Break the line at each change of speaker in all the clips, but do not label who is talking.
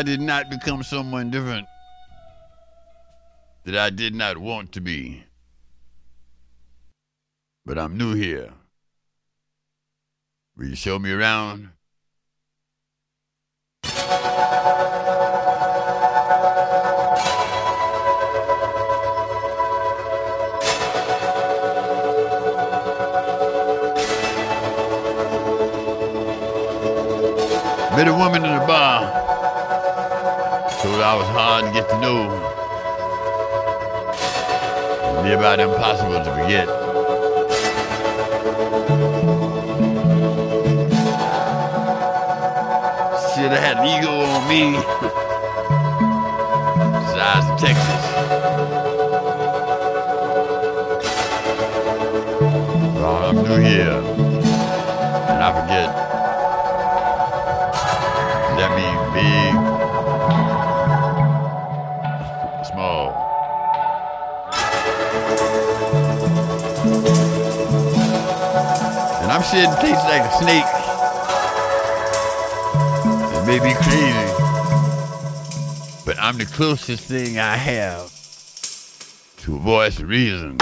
I did not become someone different that I did not want to be. But I'm new here. Will you show me around? Met a woman in a bar. I was hard to get to know. It'd about impossible to forget. Should have had an ego on me. Size of Texas. I'm new here, and I forget. shit tastes like a snake. It may be crazy, but I'm the closest thing I have to a voice of reason.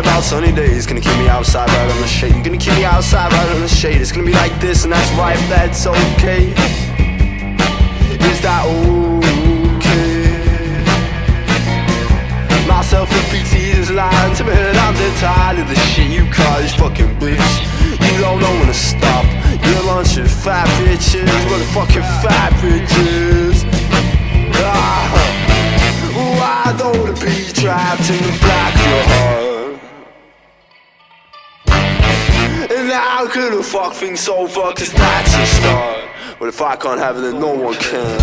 About
sunny days. Gonna keep me outside right on the shade. Gonna keep me outside right on the shade. It's gonna be like this, and that's right, that's okay. Is that okay? Myself and PT is lying to me, and I'm tired of the shit you call these fucking bitch. You don't know when to stop. You're of fat bitches, motherfucking fat bitches. Ah, why don't be trapped in the black of your heart? And how could a fuck things over? Cause that's a start. But if I can't have it, then no one can.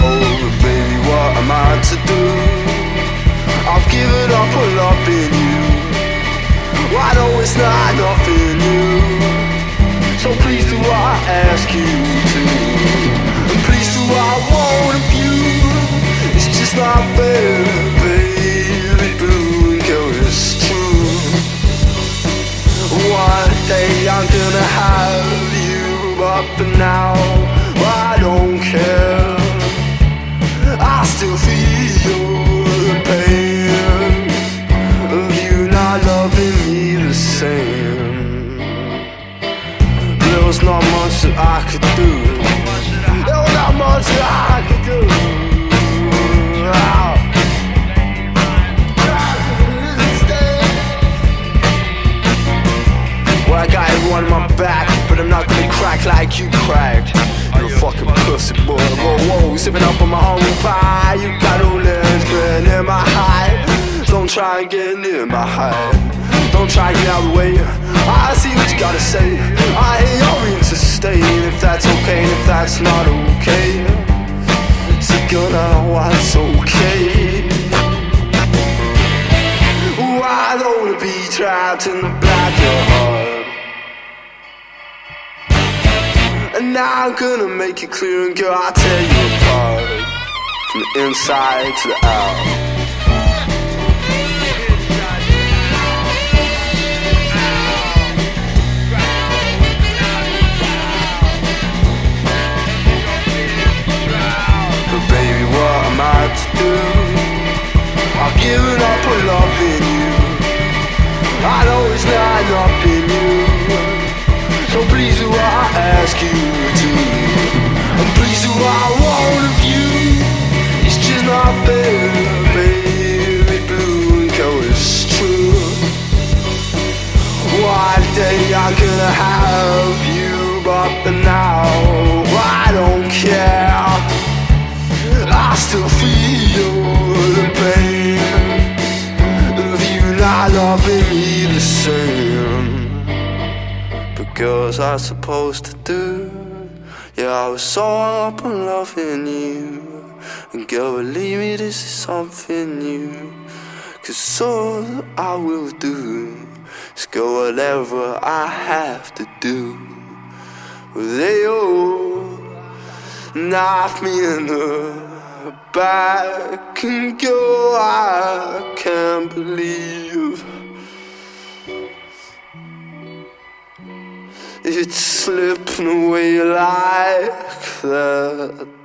Oh, baby, what am I to do? I've given up on loving you. I know it's not nothing new. So please do I ask you to? Please do I want of you? It's just not fair, baby. Blue girl, it's true. One day I'm gonna have you, but for now I could do. There was not much I could do. Well, I got everyone in my back, but I'm not gonna crack like you cracked. You're a fucking pussy boy. Whoa, whoa, sipping up on my own pie. You got no legs, getting in my high. Don't try and get near my height. Don't try and get out of the way. I see what you gotta say. I ain't your to stay. If that's okay, and if that's not okay, so gonna what's okay. I don't wanna be trapped in the black of your heart. And now I'm gonna make it clear and girl, I'll tear you apart From the inside to the out I've given up on loving you. I know it's not nothing new So please do I ask you to. And please do I want of you. It's just not fair, baby Blue gold is true. One day I'm gonna have you Are supposed to do. Yeah, I was so up on loving you. And girl, believe me, this is something new. Cause all I will do is go whatever I have to do. They all knife me in the back and go. I can't believe it's slipping away like that.